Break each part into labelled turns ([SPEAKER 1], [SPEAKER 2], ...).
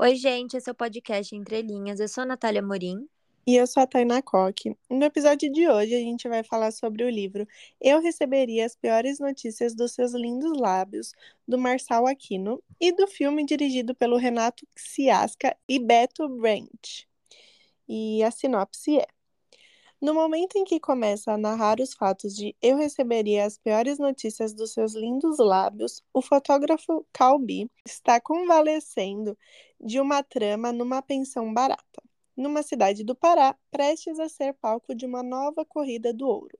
[SPEAKER 1] Oi, gente, esse é o podcast Entre Linhas. Eu sou a Natália Morim.
[SPEAKER 2] E eu sou a Tainá Coque. No episódio de hoje, a gente vai falar sobre o livro Eu Receberia as Piores Notícias dos Seus Lindos Lábios, do Marçal Aquino, e do filme dirigido pelo Renato Ciasca e Beto Brent. E a sinopse é: no momento em que começa a narrar os fatos de Eu Receberia as Piores Notícias dos Seus Lindos Lábios, o fotógrafo Calbi está convalescendo de uma trama numa pensão barata, numa cidade do Pará, prestes a ser palco de uma nova corrida do ouro.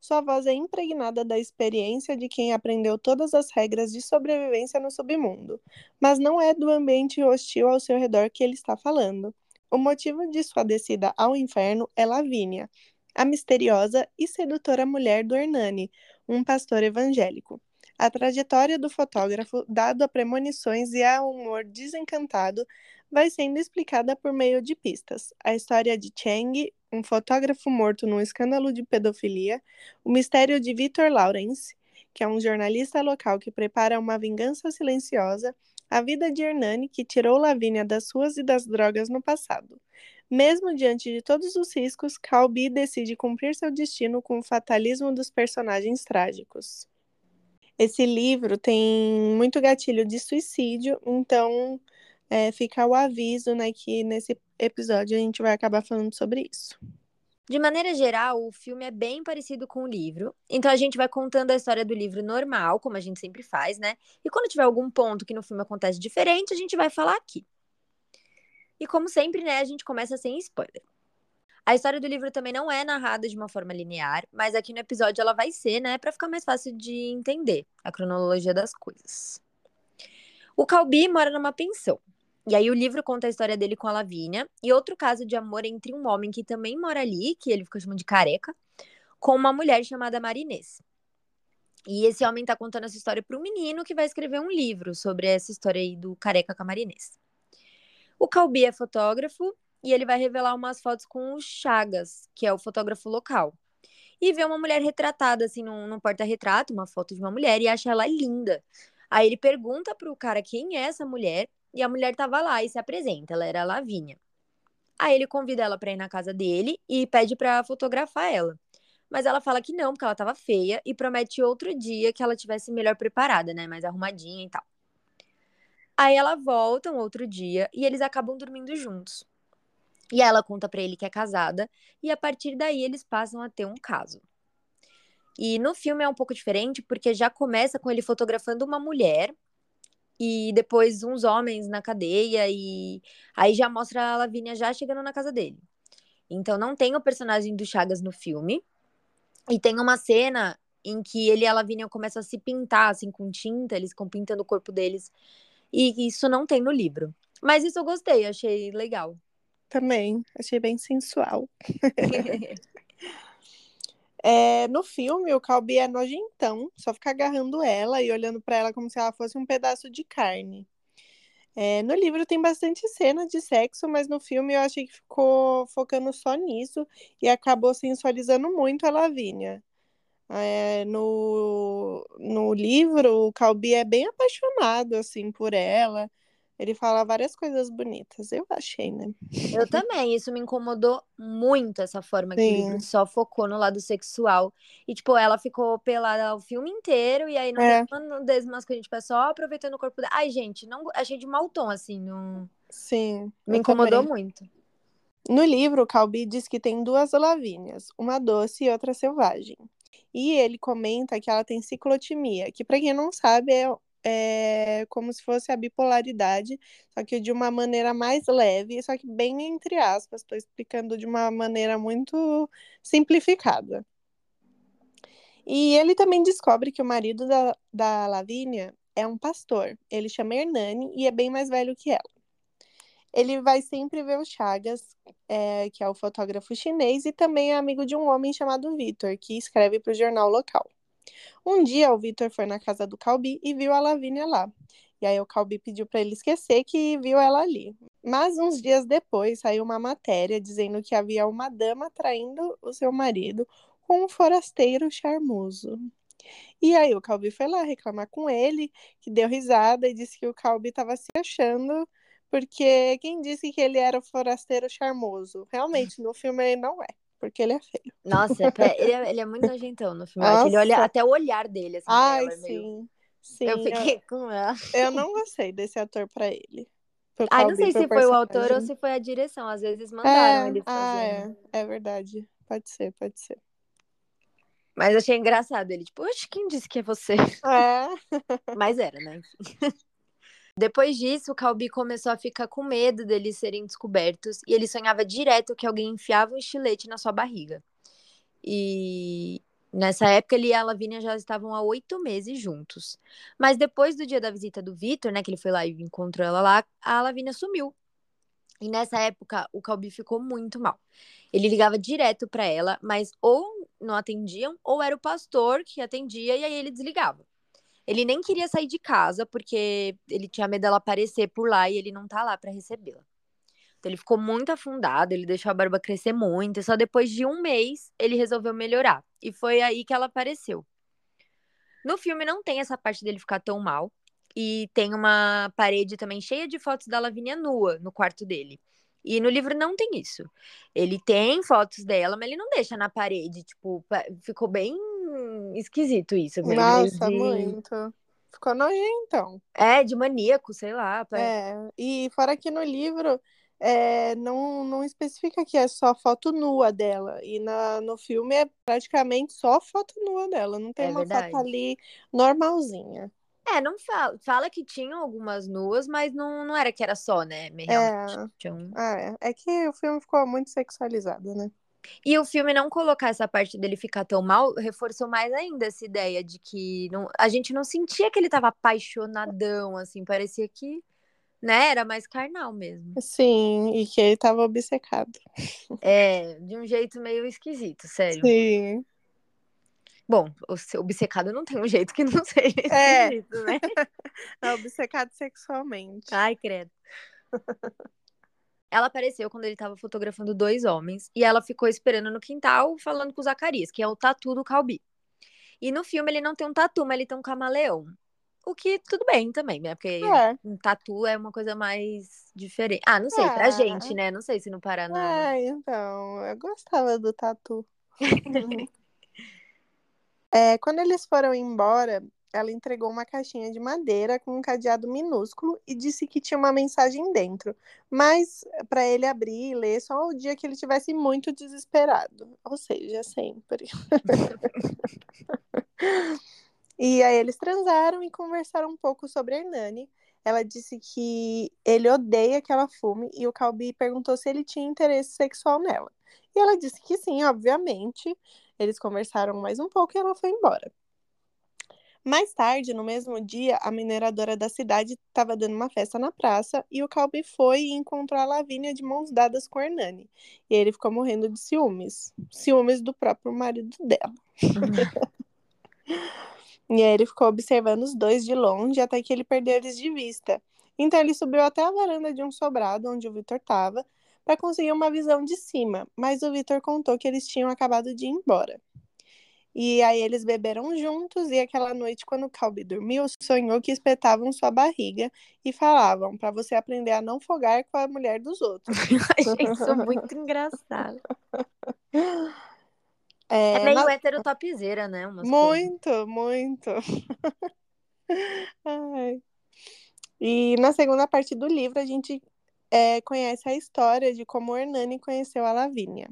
[SPEAKER 2] Sua voz é impregnada da experiência de quem aprendeu todas as regras de sobrevivência no submundo, mas não é do ambiente hostil ao seu redor que ele está falando. O motivo de sua descida ao inferno é Lavínia, a misteriosa e sedutora mulher do Hernani, um pastor evangélico. A trajetória do fotógrafo, dado a premonições e a humor desencantado, vai sendo explicada por meio de pistas. A história de Cheng, um fotógrafo morto num escândalo de pedofilia, o mistério de Victor Lawrence, que é um jornalista local que prepara uma vingança silenciosa, a vida de Hernani, que tirou Lavínia das ruas e das drogas no passado. Mesmo diante de todos os riscos, Calbi decide cumprir seu destino com o fatalismo dos personagens trágicos. Esse livro tem muito gatilho de suicídio, então é, fica o aviso né, que nesse episódio a gente vai acabar falando sobre isso.
[SPEAKER 1] De maneira geral, o filme é bem parecido com o livro. Então a gente vai contando a história do livro normal, como a gente sempre faz, né? E quando tiver algum ponto que no filme acontece diferente, a gente vai falar aqui. E como sempre, né, a gente começa sem spoiler. A história do livro também não é narrada de uma forma linear, mas aqui no episódio ela vai ser, né, para ficar mais fácil de entender a cronologia das coisas. O Calbi mora numa pensão. E aí o livro conta a história dele com a Lavínia e outro caso de amor entre um homem que também mora ali, que ele fica chamando de careca, com uma mulher chamada Marinês. E esse homem tá contando essa história para um menino que vai escrever um livro sobre essa história aí do careca com a Marinês. O Calbi é fotógrafo e ele vai revelar umas fotos com o Chagas, que é o fotógrafo local. E vê uma mulher retratada assim num, num porta-retrato, uma foto de uma mulher, e acha ela linda. Aí ele pergunta pro cara quem é essa mulher, e a mulher tava lá e se apresenta, ela era a Lavínia. Aí ele convida ela para ir na casa dele e pede para fotografar ela. Mas ela fala que não, porque ela tava feia e promete outro dia que ela tivesse melhor preparada, né, mais arrumadinha e tal. Aí ela volta um outro dia e eles acabam dormindo juntos. E ela conta para ele que é casada e a partir daí eles passam a ter um caso. E no filme é um pouco diferente porque já começa com ele fotografando uma mulher e depois uns homens na cadeia e aí já mostra a Lavínia já chegando na casa dele. Então não tem o personagem do Chagas no filme. E tem uma cena em que ele e a Lavínia começam a se pintar assim com tinta, eles ficam pintando o corpo deles. E isso não tem no livro. Mas isso eu gostei, achei legal.
[SPEAKER 2] Também, achei bem sensual. É, no filme, o Calbi é nojentão, só fica agarrando ela e olhando para ela como se ela fosse um pedaço de carne. É, no livro tem bastante cena de sexo, mas no filme eu achei que ficou focando só nisso e acabou sensualizando muito a Lavínia. É, no, no livro, o Calbi é bem apaixonado assim por ela. Ele fala várias coisas bonitas, eu achei, né?
[SPEAKER 1] Eu também, isso me incomodou muito, essa forma Sim. que o livro só focou no lado sexual. E, tipo, ela ficou pelada o filme inteiro, e aí no é. desmasculino, tipo, é só aproveitando o corpo dela. Ai, gente, não achei de mau tom, assim, não...
[SPEAKER 2] Sim.
[SPEAKER 1] Me incomodou também. muito.
[SPEAKER 2] No livro, Calbi diz que tem duas lavínias, uma doce e outra selvagem. E ele comenta que ela tem ciclotimia, que para quem não sabe é é como se fosse a bipolaridade, só que de uma maneira mais leve, só que bem entre aspas, estou explicando de uma maneira muito simplificada. E ele também descobre que o marido da, da Lavínia é um pastor. Ele chama Hernani e é bem mais velho que ela. Ele vai sempre ver o Chagas, é, que é o fotógrafo chinês, e também é amigo de um homem chamado Vitor, que escreve para o jornal local. Um dia o Vitor foi na casa do Calbi e viu a Lavínia lá. E aí o Calbi pediu para ele esquecer que viu ela ali. Mas uns dias depois saiu uma matéria dizendo que havia uma dama traindo o seu marido com um forasteiro charmoso. E aí o Calbi foi lá reclamar com ele, que deu risada e disse que o Calbi estava se achando Porque quem disse que ele era o forasteiro charmoso? Realmente, no filme ele não é. Porque ele é feio.
[SPEAKER 1] Nossa, é, ele, é, ele é muito nojentão no filme. Ele olha até o olhar dele, assim.
[SPEAKER 2] Ai, sim. Meio...
[SPEAKER 1] sim. Eu fiquei eu, com ela.
[SPEAKER 2] Eu não gostei desse ator pra ele.
[SPEAKER 1] Ai, não sei se foi o autor ou se foi a direção. Às vezes mandaram
[SPEAKER 2] é,
[SPEAKER 1] ele
[SPEAKER 2] fazer. Ah, é. é verdade. Pode ser, pode ser.
[SPEAKER 1] Mas achei engraçado ele, tipo, oxe, quem disse que é você?
[SPEAKER 2] É.
[SPEAKER 1] Mas era, né? Depois disso, o Calbi começou a ficar com medo deles serem descobertos e ele sonhava direto que alguém enfiava um estilete na sua barriga. E nessa época ele e a Lavínia já estavam há oito meses juntos. Mas depois do dia da visita do Vitor, né, que ele foi lá e encontrou ela lá, a Lavínia sumiu. E nessa época o Calbi ficou muito mal. Ele ligava direto para ela, mas ou não atendiam, ou era o pastor que atendia e aí ele desligava. Ele nem queria sair de casa porque ele tinha medo dela aparecer por lá e ele não tá lá para recebê-la. Então ele ficou muito afundado, ele deixou a barba crescer muito, e só depois de um mês ele resolveu melhorar. E foi aí que ela apareceu. No filme não tem essa parte dele ficar tão mal, e tem uma parede também cheia de fotos da Lavínia nua no quarto dele. E no livro não tem isso. Ele tem fotos dela, mas ele não deixa na parede. Tipo, ficou bem esquisito isso.
[SPEAKER 2] Nossa, de... muito. Ficou nojentão.
[SPEAKER 1] É, de maníaco, sei lá.
[SPEAKER 2] É, e fora que no livro é, não, não especifica que é só foto nua dela. E na, no filme é praticamente só foto nua dela. Não tem é uma verdade. foto ali normalzinha.
[SPEAKER 1] É, não fala. Fala que tinham algumas nuas, mas não, não era que era só, né?
[SPEAKER 2] Realmente. É, um... é, é que o filme ficou muito sexualizado, né?
[SPEAKER 1] E o filme não colocar essa parte dele ficar tão mal reforçou mais ainda essa ideia de que não, a gente não sentia que ele tava apaixonadão, assim, parecia que, né, era mais carnal mesmo.
[SPEAKER 2] Sim, e que ele tava obcecado.
[SPEAKER 1] É, de um jeito meio esquisito, sério.
[SPEAKER 2] Sim.
[SPEAKER 1] Bom, o obcecado não tem um jeito que não seja
[SPEAKER 2] é.
[SPEAKER 1] esquisito, né?
[SPEAKER 2] É obcecado sexualmente.
[SPEAKER 1] Ai, credo. Ela apareceu quando ele estava fotografando dois homens e ela ficou esperando no quintal falando com o Zacarias, que é o tatu do Calbi. E no filme ele não tem um tatu, mas ele tem um camaleão. O que tudo bem também, né? Porque é. um tatu é uma coisa mais diferente. Ah, não sei, é. pra gente, né? Não sei se no Paraná.
[SPEAKER 2] É, então, eu gostava do tatu. É, quando eles foram embora, ela entregou uma caixinha de madeira com um cadeado minúsculo e disse que tinha uma mensagem dentro, mas para ele abrir e ler só o dia que ele tivesse muito desesperado, ou seja, sempre. e aí eles transaram e conversaram um pouco sobre a Hernani. Ela disse que ele odeia que ela fume e o Calbi perguntou se ele tinha interesse sexual nela. E ela disse que sim, obviamente. Eles conversaram mais um pouco e ela foi embora. Mais tarde, no mesmo dia, a mineradora da cidade estava dando uma festa na praça e o Calbi foi e encontrou a Lavínia de mãos dadas com Hernani. E ele ficou morrendo de ciúmes. Ciúmes do próprio marido dela. e aí ele ficou observando os dois de longe até que ele perdeu eles de vista. Então ele subiu até a varanda de um sobrado onde o Vitor estava para conseguir uma visão de cima, mas o Vitor contou que eles tinham acabado de ir embora. E aí eles beberam juntos e aquela noite, quando o Calbi dormiu, sonhou que espetavam sua barriga e falavam para você aprender a não fogar com a mulher dos outros.
[SPEAKER 1] Achei isso muito engraçado. É, é meio mas... heterotopzeira, né?
[SPEAKER 2] Muito, coisas. muito. Ai. E na segunda parte do livro, a gente é, conhece a história de como o Hernani conheceu a Lavínia.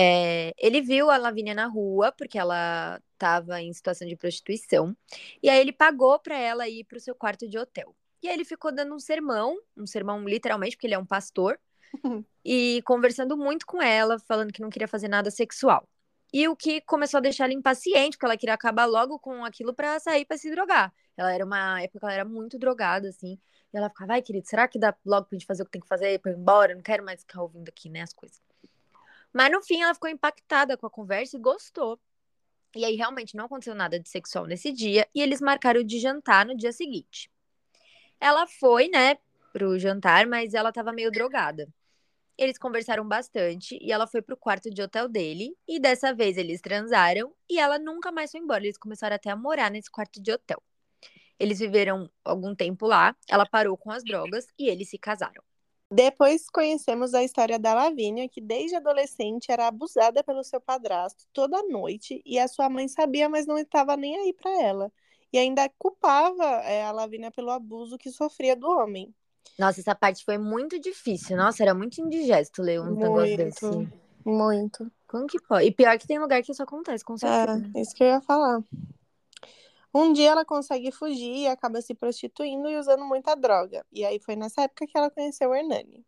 [SPEAKER 1] É, ele viu a Lavínia na rua, porque ela estava em situação de prostituição, e aí ele pagou para ela ir para o seu quarto de hotel. E aí ele ficou dando um sermão, um sermão literalmente, porque ele é um pastor, e conversando muito com ela, falando que não queria fazer nada sexual. E o que começou a deixar ela impaciente, porque ela queria acabar logo com aquilo para sair para se drogar. Ela era uma época, ela era muito drogada, assim. E ela ficava, vai, querido, será que dá logo pra gente fazer o que tem que fazer pra ir embora? Eu não quero mais ficar ouvindo aqui, né, as coisas. Mas no fim ela ficou impactada com a conversa e gostou. E aí realmente não aconteceu nada de sexual nesse dia e eles marcaram de jantar no dia seguinte. Ela foi, né, pro jantar, mas ela tava meio drogada. Eles conversaram bastante e ela foi pro quarto de hotel dele e dessa vez eles transaram e ela nunca mais foi embora. Eles começaram até a morar nesse quarto de hotel. Eles viveram algum tempo lá, ela parou com as drogas e eles se casaram.
[SPEAKER 2] Depois conhecemos a história da Lavínia, que desde adolescente era abusada pelo seu padrasto toda noite e a sua mãe sabia, mas não estava nem aí para ela. E ainda culpava é, a Lavínia pelo abuso que sofria do homem.
[SPEAKER 1] Nossa, essa parte foi muito difícil. Nossa, era muito indigesto ler um
[SPEAKER 2] muito,
[SPEAKER 1] negócio desse.
[SPEAKER 2] Muito.
[SPEAKER 1] Como que pode? E pior que tem lugar que isso acontece, com certeza.
[SPEAKER 2] É, isso que eu ia falar. Um dia ela consegue fugir e acaba se prostituindo e usando muita droga. E aí foi nessa época que ela conheceu o Hernani.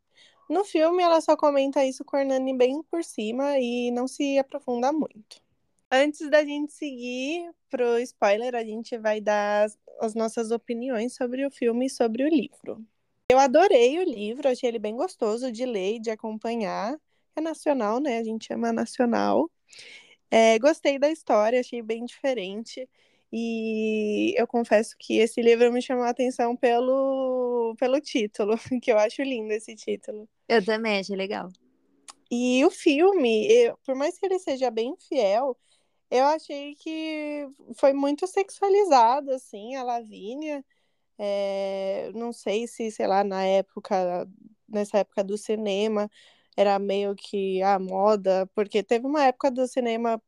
[SPEAKER 2] No filme, ela só comenta isso com o Hernani bem por cima e não se aprofunda muito. Antes da gente seguir pro spoiler, a gente vai dar as nossas opiniões sobre o filme e sobre o livro. Eu adorei o livro, achei ele bem gostoso de ler e de acompanhar. É nacional, né? A gente chama nacional. É, gostei da história, achei bem diferente. E eu confesso que esse livro me chamou a atenção pelo, pelo título, que eu acho lindo esse título.
[SPEAKER 1] Eu também achei legal.
[SPEAKER 2] E o filme, eu, por mais que ele seja bem fiel, eu achei que foi muito sexualizado, assim, a Lavínia. É, não sei se, sei lá, na época, nessa época do cinema, era meio que a moda, porque teve uma época do cinema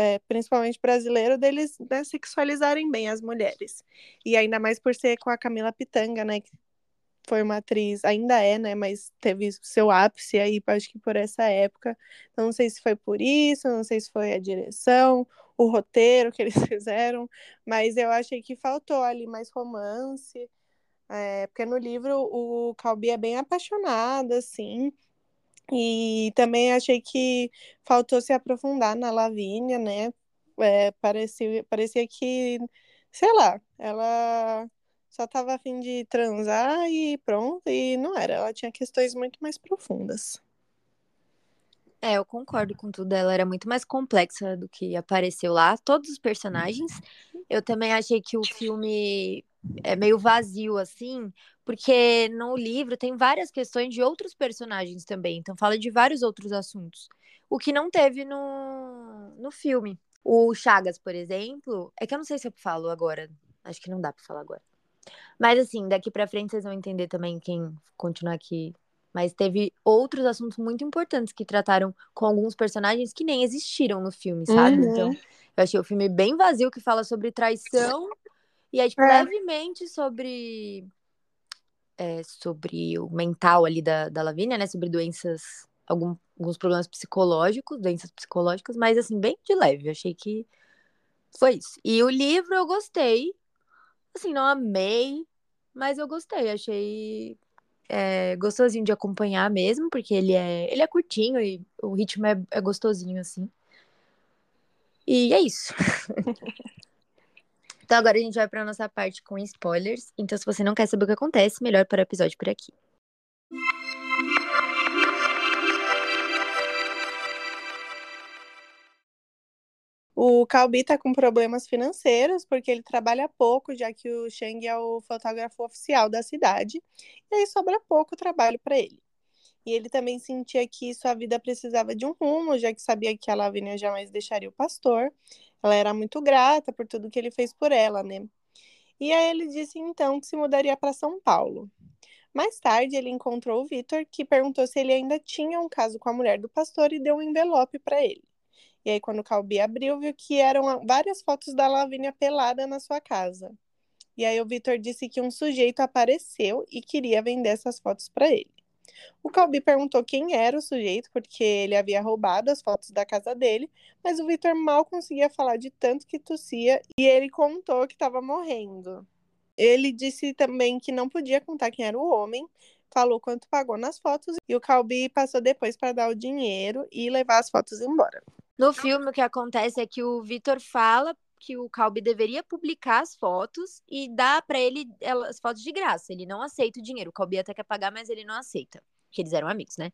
[SPEAKER 2] é, principalmente brasileiro, deles né, sexualizarem bem as mulheres. E ainda mais por ser com a Camila Pitanga, né? Que foi uma atriz, ainda é, né? Mas teve seu ápice aí, acho que por essa época. Então, não sei se foi por isso, não sei se foi a direção, o roteiro que eles fizeram, mas eu achei que faltou ali mais romance. É, porque no livro o Calbi é bem apaixonado, assim, e também achei que faltou se aprofundar na Lavínia, né? É, parecia, parecia que, sei lá, ela só estava afim de transar e pronto, e não era. Ela tinha questões muito mais profundas.
[SPEAKER 1] É, eu concordo com tudo. Ela era muito mais complexa do que apareceu lá. Todos os personagens. Eu também achei que o filme é meio vazio, assim, porque no livro tem várias questões de outros personagens também. Então fala de vários outros assuntos. O que não teve no, no filme. O Chagas, por exemplo, é que eu não sei se eu falo agora. Acho que não dá pra falar agora. Mas assim, daqui pra frente vocês vão entender também quem continuar aqui mas teve outros assuntos muito importantes que trataram com alguns personagens que nem existiram no filme, sabe? Uhum. Então, eu achei o filme bem vazio, que fala sobre traição e aí, tipo, é. levemente sobre. É, sobre o mental ali da, da Lavínia, né? Sobre doenças, algum, alguns problemas psicológicos, doenças psicológicas, mas assim, bem de leve. Eu achei que foi isso. E o livro eu gostei. Assim, não amei, mas eu gostei. Achei é, gostosinho de acompanhar mesmo, porque ele é, ele é curtinho e o ritmo é, é gostosinho, assim. E é isso. então agora a gente vai para nossa parte com spoilers. Então, se você não quer saber o que acontece, melhor para o episódio por aqui.
[SPEAKER 2] O Calbi tá com problemas financeiros porque ele trabalha pouco, já que o Shang é o fotógrafo oficial da cidade, e aí sobra pouco trabalho para ele. E ele também sentia que sua vida precisava de um rumo, já que sabia que a Lavínia jamais deixaria o pastor. Ela era muito grata por tudo que ele fez por ela, né? E aí ele disse então que se mudaria para São Paulo. Mais tarde, ele encontrou o Vitor, que perguntou se ele ainda tinha um caso com a mulher do pastor e deu um envelope para ele. E aí, quando o Calbi abriu, viu que eram várias fotos da Lavínia pelada na sua casa. E aí, o Vitor disse que um sujeito apareceu e queria vender essas fotos para ele. O Calbi perguntou quem era o sujeito, porque ele havia roubado as fotos da casa dele, mas o Vitor mal conseguia falar de tanto que tossia e ele contou que estava morrendo. Ele disse também que não podia contar quem era o homem, falou quanto pagou nas fotos e o Calbi passou depois para dar o dinheiro e levar as fotos embora.
[SPEAKER 1] No filme, o que acontece é que o Vitor fala que o Calbi deveria publicar as fotos e dar para ele as fotos de graça. Ele não aceita o dinheiro. O Calbi até quer pagar, mas ele não aceita. Porque eles eram amigos, né?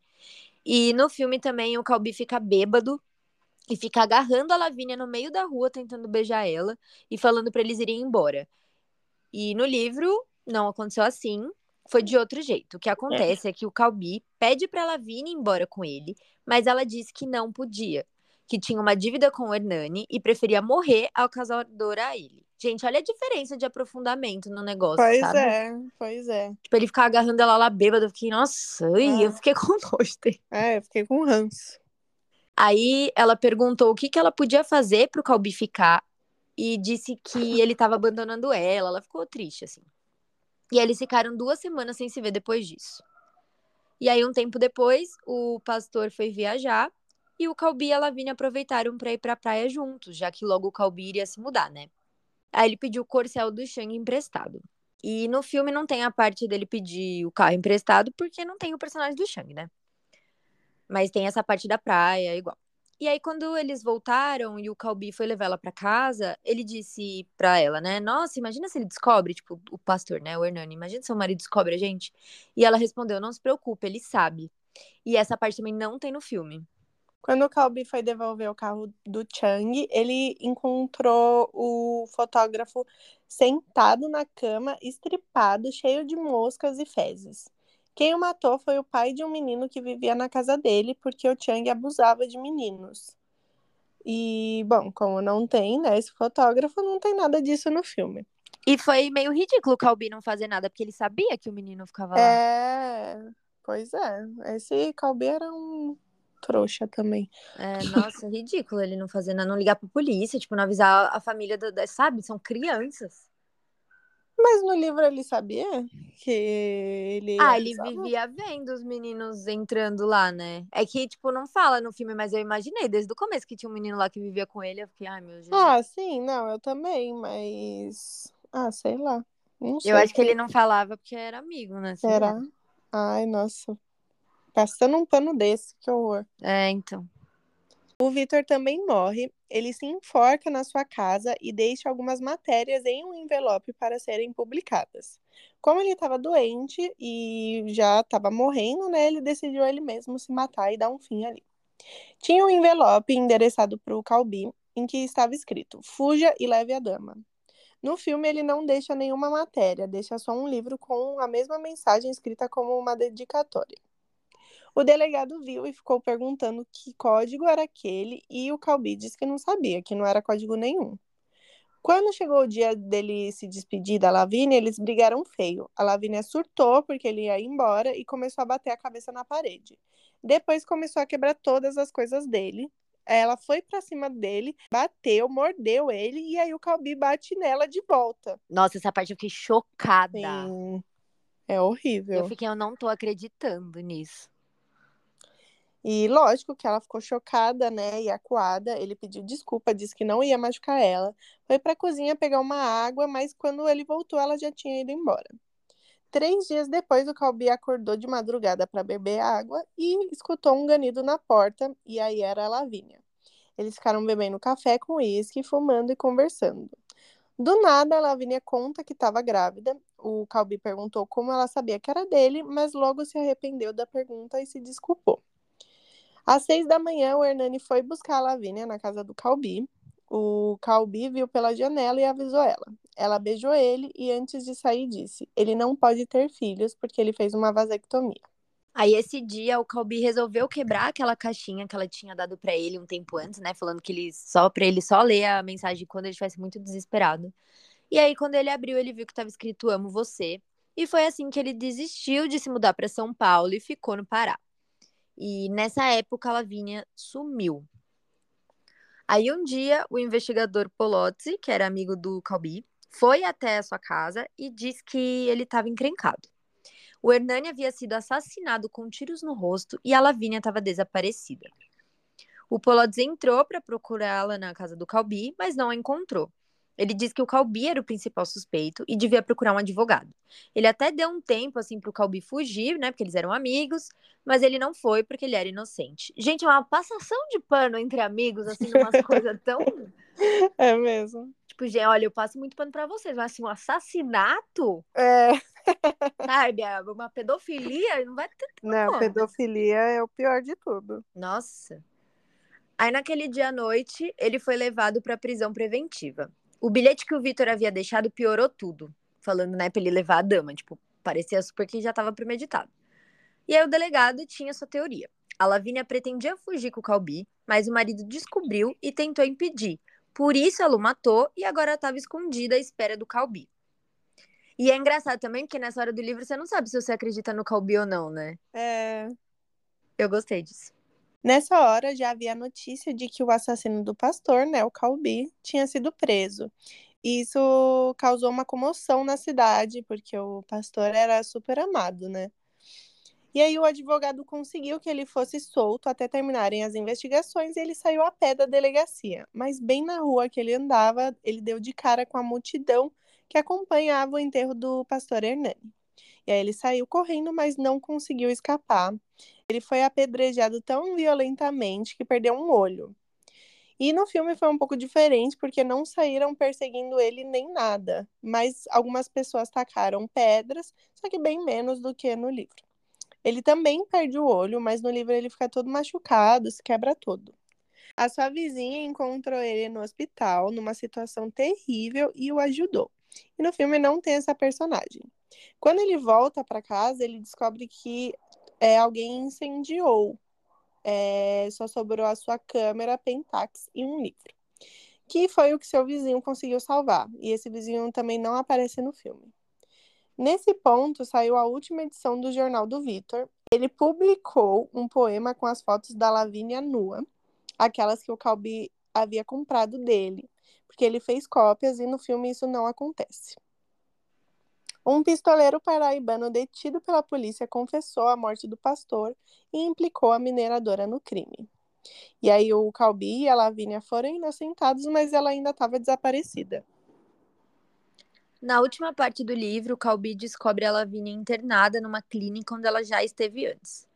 [SPEAKER 1] E no filme também o Calbi fica bêbado e fica agarrando a Lavínia no meio da rua, tentando beijar ela e falando para eles irem embora. E no livro não aconteceu assim, foi de outro jeito. O que acontece é, é que o Calbi pede para Lavínia ir embora com ele, mas ela diz que não podia que tinha uma dívida com o Hernani e preferia morrer ao casador a ele. Gente, olha a diferença de aprofundamento no negócio,
[SPEAKER 2] Pois
[SPEAKER 1] sabe?
[SPEAKER 2] é, pois é.
[SPEAKER 1] Tipo, ele ficar agarrando ela lá bêbada, eu fiquei, nossa,
[SPEAKER 2] É.
[SPEAKER 1] eu fiquei com nojo.
[SPEAKER 2] É, eu fiquei com ranço.
[SPEAKER 1] Aí ela perguntou o que, que ela podia fazer pro Calbi ficar e disse que ele tava abandonando ela. Ela ficou triste, assim. E eles ficaram duas semanas sem se ver depois disso. E aí, um tempo depois, o pastor foi viajar e o Calbi e a Lavínia aproveitaram pra ir pra praia juntos, já que logo o Calbi iria se mudar, né? Aí ele pediu o corcel do Shang emprestado. E no filme não tem a parte dele pedir o carro emprestado, porque não tem o personagem do Shang, né? Mas tem essa parte da praia, igual. E aí, quando eles voltaram e o Calbi foi levar ela pra casa, ele disse pra ela, né? Nossa, imagina se ele descobre, tipo, o pastor, né? O Hernani, imagina se seu marido descobre a gente. E ela respondeu: Não se preocupe, ele sabe. E essa parte também não tem no filme.
[SPEAKER 2] Quando o Calbi foi devolver o carro do Chang, ele encontrou o fotógrafo sentado na cama, estripado, cheio de moscas e fezes. Quem o matou foi o pai de um menino que vivia na casa dele, porque o Chang abusava de meninos. E, bom, como não tem, né, esse fotógrafo, não tem nada disso no filme.
[SPEAKER 1] E foi meio ridículo o Calbi não fazer nada, porque ele sabia que o menino ficava lá.
[SPEAKER 2] É, pois é. Esse Calbi era um trouxa também.
[SPEAKER 1] É, nossa, ridículo ele não fazer nada, não ligar pra polícia, tipo, não avisar a família, da- sabe? São crianças.
[SPEAKER 2] Mas no livro ele sabia que ele.
[SPEAKER 1] Ah, ele vivia vendo os meninos entrando lá, né? É que, tipo, não fala no filme, mas eu imaginei desde o começo que tinha um menino lá que vivia com ele. Eu fiquei, ai, meu Jesus.
[SPEAKER 2] Ah, sim, não, eu também, mas. Ah, sei lá. Sei.
[SPEAKER 1] eu acho que ele não falava porque era amigo, né?
[SPEAKER 2] Será? Ai, nossa. Passando um pano desse, que horror.
[SPEAKER 1] É, então.
[SPEAKER 2] O Vitor também morre. Ele se enforca na sua casa e deixa algumas matérias em um envelope para serem publicadas. Como ele estava doente e já estava morrendo, né? Ele decidiu ele mesmo se matar e dar um fim ali. Tinha um envelope endereçado para o Calbi, em que estava escrito: Fuja e leve a dama. No filme, ele não deixa nenhuma matéria, deixa só um livro com a mesma mensagem escrita como uma dedicatória. O delegado viu e ficou perguntando que código era aquele e o Calbi disse que não sabia, que não era código nenhum. Quando chegou o dia dele se despedir da Lavínia, eles brigaram feio. A Lavínia surtou porque ele ia embora e começou a bater a cabeça na parede. Depois começou a quebrar todas as coisas dele. Ela foi pra cima dele, bateu, mordeu ele e aí o Calbi bate nela de volta.
[SPEAKER 1] Nossa, essa parte eu fiquei chocada.
[SPEAKER 2] Sim. É horrível.
[SPEAKER 1] Eu fiquei, eu não tô acreditando nisso.
[SPEAKER 2] E lógico que ela ficou chocada, né, e acuada. Ele pediu desculpa, disse que não ia machucar ela. Foi pra cozinha pegar uma água, mas quando ele voltou, ela já tinha ido embora. Três dias depois, o Calbi acordou de madrugada para beber água e escutou um ganido na porta, e aí era a Lavínia. Eles ficaram bebendo café com uísque, fumando e conversando. Do nada, a Lavínia conta que estava grávida. O Calbi perguntou como ela sabia que era dele, mas logo se arrependeu da pergunta e se desculpou. Às seis da manhã, o Hernani foi buscar a Lavínia na casa do Calbi. O Calbi viu pela janela e avisou ela. Ela beijou ele e, antes de sair, disse: Ele não pode ter filhos porque ele fez uma vasectomia.
[SPEAKER 1] Aí esse dia o Calbi resolveu quebrar aquela caixinha que ela tinha dado pra ele um tempo antes, né? Falando que ele só para ele só ler a mensagem quando ele estivesse muito desesperado. E aí quando ele abriu, ele viu que estava escrito amo você. E foi assim que ele desistiu de se mudar para São Paulo e ficou no Pará. E nessa época a Lavínia sumiu. Aí um dia o investigador Polozzi, que era amigo do Calbi, foi até a sua casa e disse que ele estava encrencado. O Hernani havia sido assassinado com tiros no rosto e a Lavínia estava desaparecida. O Polozzi entrou para procurá-la na casa do Calbi, mas não a encontrou. Ele disse que o Calbi era o principal suspeito e devia procurar um advogado. Ele até deu um tempo assim para o Calbi fugir, né? Porque eles eram amigos, mas ele não foi porque ele era inocente. Gente, é uma passação de pano entre amigos, assim, umas coisas tão.
[SPEAKER 2] É mesmo.
[SPEAKER 1] Tipo, gente, olha, eu passo muito pano para vocês, mas assim, um assassinato,
[SPEAKER 2] É,
[SPEAKER 1] sabe? Uma pedofilia, não vai ter.
[SPEAKER 2] não, pedofilia é o pior de tudo.
[SPEAKER 1] Nossa. Aí naquele dia à noite, ele foi levado para prisão preventiva. O bilhete que o Vitor havia deixado piorou tudo, falando, né, pra ele levar a dama, tipo, parecia super que já estava premeditado. E aí o delegado tinha sua teoria. A Lavínia pretendia fugir com o Calbi, mas o marido descobriu e tentou impedir. Por isso a Lu matou e agora estava escondida à espera do Calbi. E é engraçado também, porque nessa hora do livro você não sabe se você acredita no Calbi ou não, né?
[SPEAKER 2] É.
[SPEAKER 1] Eu gostei disso.
[SPEAKER 2] Nessa hora já havia notícia de que o assassino do pastor, né, o Calbi, tinha sido preso. Isso causou uma comoção na cidade, porque o pastor era super amado, né? E aí o advogado conseguiu que ele fosse solto até terminarem as investigações e ele saiu a pé da delegacia. Mas bem na rua que ele andava, ele deu de cara com a multidão que acompanhava o enterro do pastor Hernani. E aí ele saiu correndo, mas não conseguiu escapar. Ele foi apedrejado tão violentamente que perdeu um olho. E no filme foi um pouco diferente, porque não saíram perseguindo ele nem nada, mas algumas pessoas tacaram pedras, só que bem menos do que no livro. Ele também perde o olho, mas no livro ele fica todo machucado, se quebra todo. A sua vizinha encontrou ele no hospital, numa situação terrível, e o ajudou. E no filme não tem essa personagem. Quando ele volta para casa, ele descobre que é, alguém incendiou. É, só sobrou a sua câmera, Pentax e um livro. Que foi o que seu vizinho conseguiu salvar. E esse vizinho também não aparece no filme. Nesse ponto, saiu a última edição do Jornal do Vitor. Ele publicou um poema com as fotos da Lavínia nua, aquelas que o Calbi havia comprado dele, porque ele fez cópias e no filme isso não acontece. Um pistoleiro paraibano detido pela polícia confessou a morte do pastor e implicou a mineradora no crime. E aí o Calbi e a Lavínia foram inocentados, mas ela ainda estava desaparecida.
[SPEAKER 1] Na última parte do livro, Calbi descobre a Lavínia internada numa clínica onde ela já esteve antes.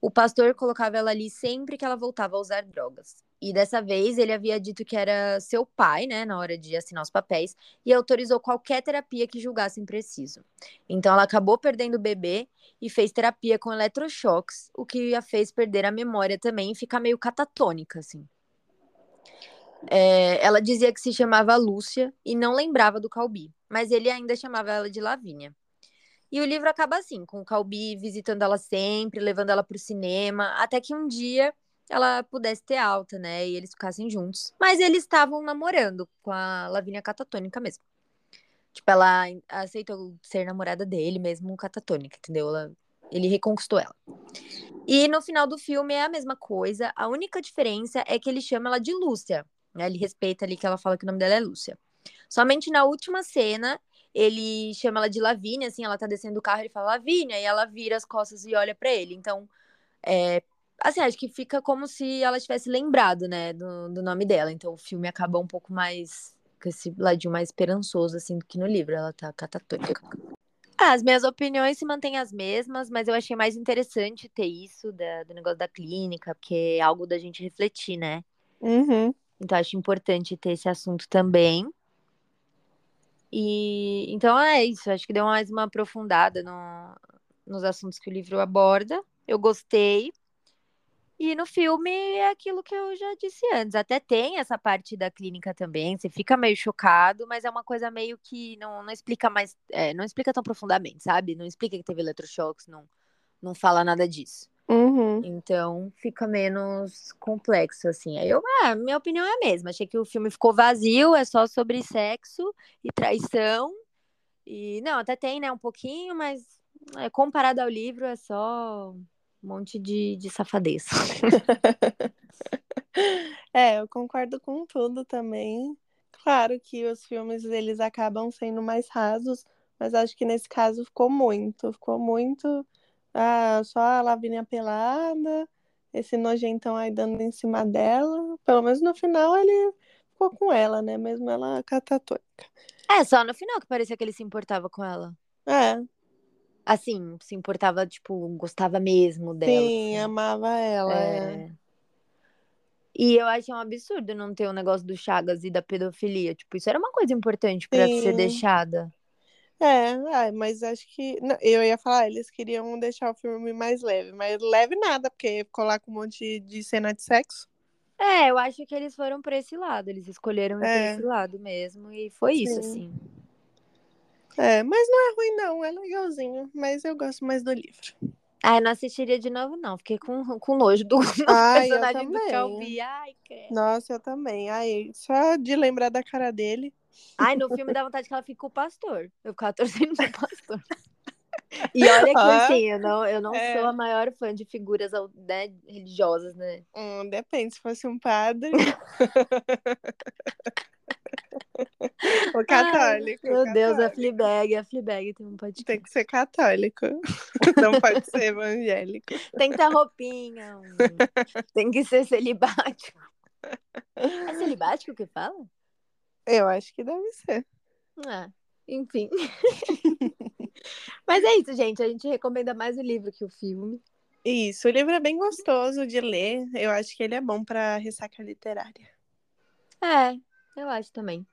[SPEAKER 1] O pastor colocava ela ali sempre que ela voltava a usar drogas. E dessa vez ele havia dito que era seu pai, né, na hora de assinar os papéis, e autorizou qualquer terapia que julgassem preciso. Então ela acabou perdendo o bebê e fez terapia com eletrochoques, o que a fez perder a memória também e ficar meio catatônica, assim. É, ela dizia que se chamava Lúcia e não lembrava do Calbi, mas ele ainda chamava ela de Lavínia. E o livro acaba assim, com o Calbi visitando ela sempre, levando ela para o cinema, até que um dia ela pudesse ter alta, né? E eles ficassem juntos. Mas eles estavam namorando com a Lavínia catatônica mesmo. Tipo, ela aceitou ser namorada dele mesmo catatônica, entendeu? Ela, ele reconquistou ela. E no final do filme é a mesma coisa. A única diferença é que ele chama ela de Lúcia. Né? Ele respeita ali que ela fala que o nome dela é Lúcia. Somente na última cena, ele chama ela de Lavínia, assim, ela tá descendo do carro, ele fala Lavínia, e ela vira as costas e olha para ele. Então, é, Assim, acho que fica como se ela tivesse lembrado, né, do, do nome dela. Então o filme acaba um pouco mais com esse ladinho mais esperançoso, assim, do que no livro. Ela tá catatônica. Ah, as minhas opiniões se mantêm as mesmas, mas eu achei mais interessante ter isso da, do negócio da clínica, porque é algo da gente refletir, né?
[SPEAKER 2] Uhum.
[SPEAKER 1] Então acho importante ter esse assunto também. E então é isso, acho que deu mais uma aprofundada no, nos assuntos que o livro aborda. Eu gostei. E no filme é aquilo que eu já disse antes. Até tem essa parte da clínica também. Você fica meio chocado, mas é uma coisa meio que não, não explica mais, é, não explica tão profundamente, sabe? Não explica que teve eletrochoques, não, não fala nada disso.
[SPEAKER 2] Uhum.
[SPEAKER 1] Então fica menos complexo, assim. Aí eu, ah, minha opinião é a mesma. Achei que o filme ficou vazio, é só sobre sexo e traição. E não, até tem, né, um pouquinho, mas é, comparado ao livro é só um monte de, de safadeza.
[SPEAKER 2] é, eu concordo com tudo também. Claro que os filmes eles acabam sendo mais rasos, mas acho que nesse caso ficou muito, ficou muito ah, só a Lavínia pelada, esse nojentão aí dando em cima dela. Pelo menos no final ele ficou com ela, né? Mesmo ela catatônica.
[SPEAKER 1] É, só no final que parecia que ele se importava com ela.
[SPEAKER 2] É,
[SPEAKER 1] Assim, se importava, tipo, gostava mesmo dela.
[SPEAKER 2] sim,
[SPEAKER 1] assim.
[SPEAKER 2] amava ela. É.
[SPEAKER 1] É. E eu achei um absurdo não ter o negócio do Chagas e da pedofilia. Tipo, isso era uma coisa importante pra ser deixada.
[SPEAKER 2] É, ai, mas acho que. não, eu ia falar, eles queriam deixar o filme mais leve, mas leve nada, porque ficou lá com um monte de cena de sexo.
[SPEAKER 1] É, eu acho que eles foram pra esse lado. Eles escolheram ir pra
[SPEAKER 2] É.
[SPEAKER 1] esse lado mesmo. E foi isso,
[SPEAKER 2] Sim.
[SPEAKER 1] assim.
[SPEAKER 2] É, mas não é ruim, não, é legalzinho, mas eu gosto mais do livro.
[SPEAKER 1] Ah, eu não assistiria de novo, não. Fiquei com, com nojo do
[SPEAKER 2] Ai, eu
[SPEAKER 1] personagem do. Calvi. Ai, credo.
[SPEAKER 2] Nossa, eu também. Ai, só de lembrar da cara dele.
[SPEAKER 1] Ai, no filme dá vontade que ela fique com o pastor. Eu ficava torcendo pro pastor. E olha que
[SPEAKER 2] Ah,
[SPEAKER 1] assim, eu não, eu não
[SPEAKER 2] é.
[SPEAKER 1] sou a maior fã de figuras né, religiosas, né?
[SPEAKER 2] Hum, depende, se fosse um padre. o católico.
[SPEAKER 1] Ai, meu Deus, a
[SPEAKER 2] católico.
[SPEAKER 1] Fleabag, a Fleabag tem um podcast.
[SPEAKER 2] Tem que ser católico. Não pode ser evangélico.
[SPEAKER 1] Tem que ter roupinha, tem que ser celibático. É celibático que fala?
[SPEAKER 2] Eu acho que deve ser.
[SPEAKER 1] Ah, enfim. Mas é isso, gente. A gente recomenda mais o livro que o filme.
[SPEAKER 2] Isso, o livro é bem gostoso de ler. Eu acho que ele é bom para ressaca literária.
[SPEAKER 1] É, eu acho também.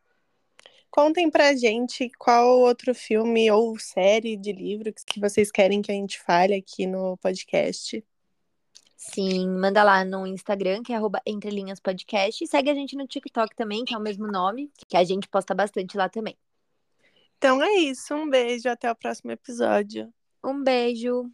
[SPEAKER 2] Contem pra gente qual outro filme ou série de livro que vocês querem que a gente fale aqui no podcast.
[SPEAKER 1] Sim, manda lá no Instagram, que é arroba Entre Linhas Podcast. E segue a gente no TikTok também, que é o mesmo nome, que a gente posta bastante lá também.
[SPEAKER 2] Então é isso, um beijo, até o próximo episódio.
[SPEAKER 1] Um beijo!